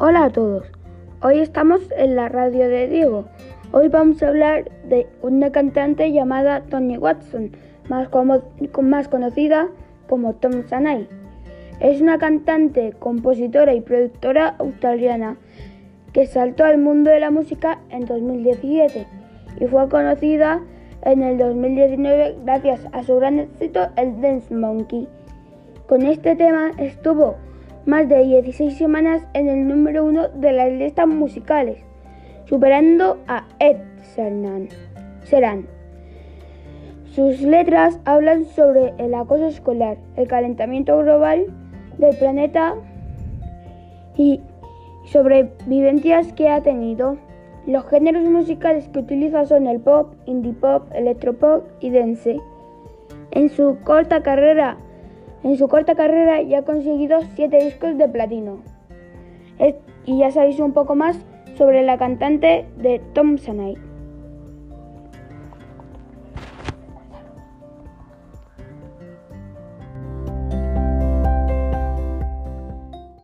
Hola a todos. Hoy estamos en la radio de Diego. Hoy vamos a hablar de una cantante llamada Tony Watson, más, más conocida como Tom Sanai. Es una cantante, compositora y productora australiana que saltó al mundo de la música en 2017 y fue conocida en el 2019 gracias a su gran éxito el Dance Monkey. Con este tema estuvo más de 16 semanas en el número uno de las listas musicales, superando a Ed Sheeran. Sus letras hablan sobre el acoso escolar, el calentamiento global del planeta y sobre vivencias que ha tenido. Los géneros musicales que utiliza son el pop, indie pop, electropop y dance. En su corta carrera en su corta carrera ya ha conseguido 7 discos de platino. y ya sabéis un poco más sobre la cantante de Tom Sanai.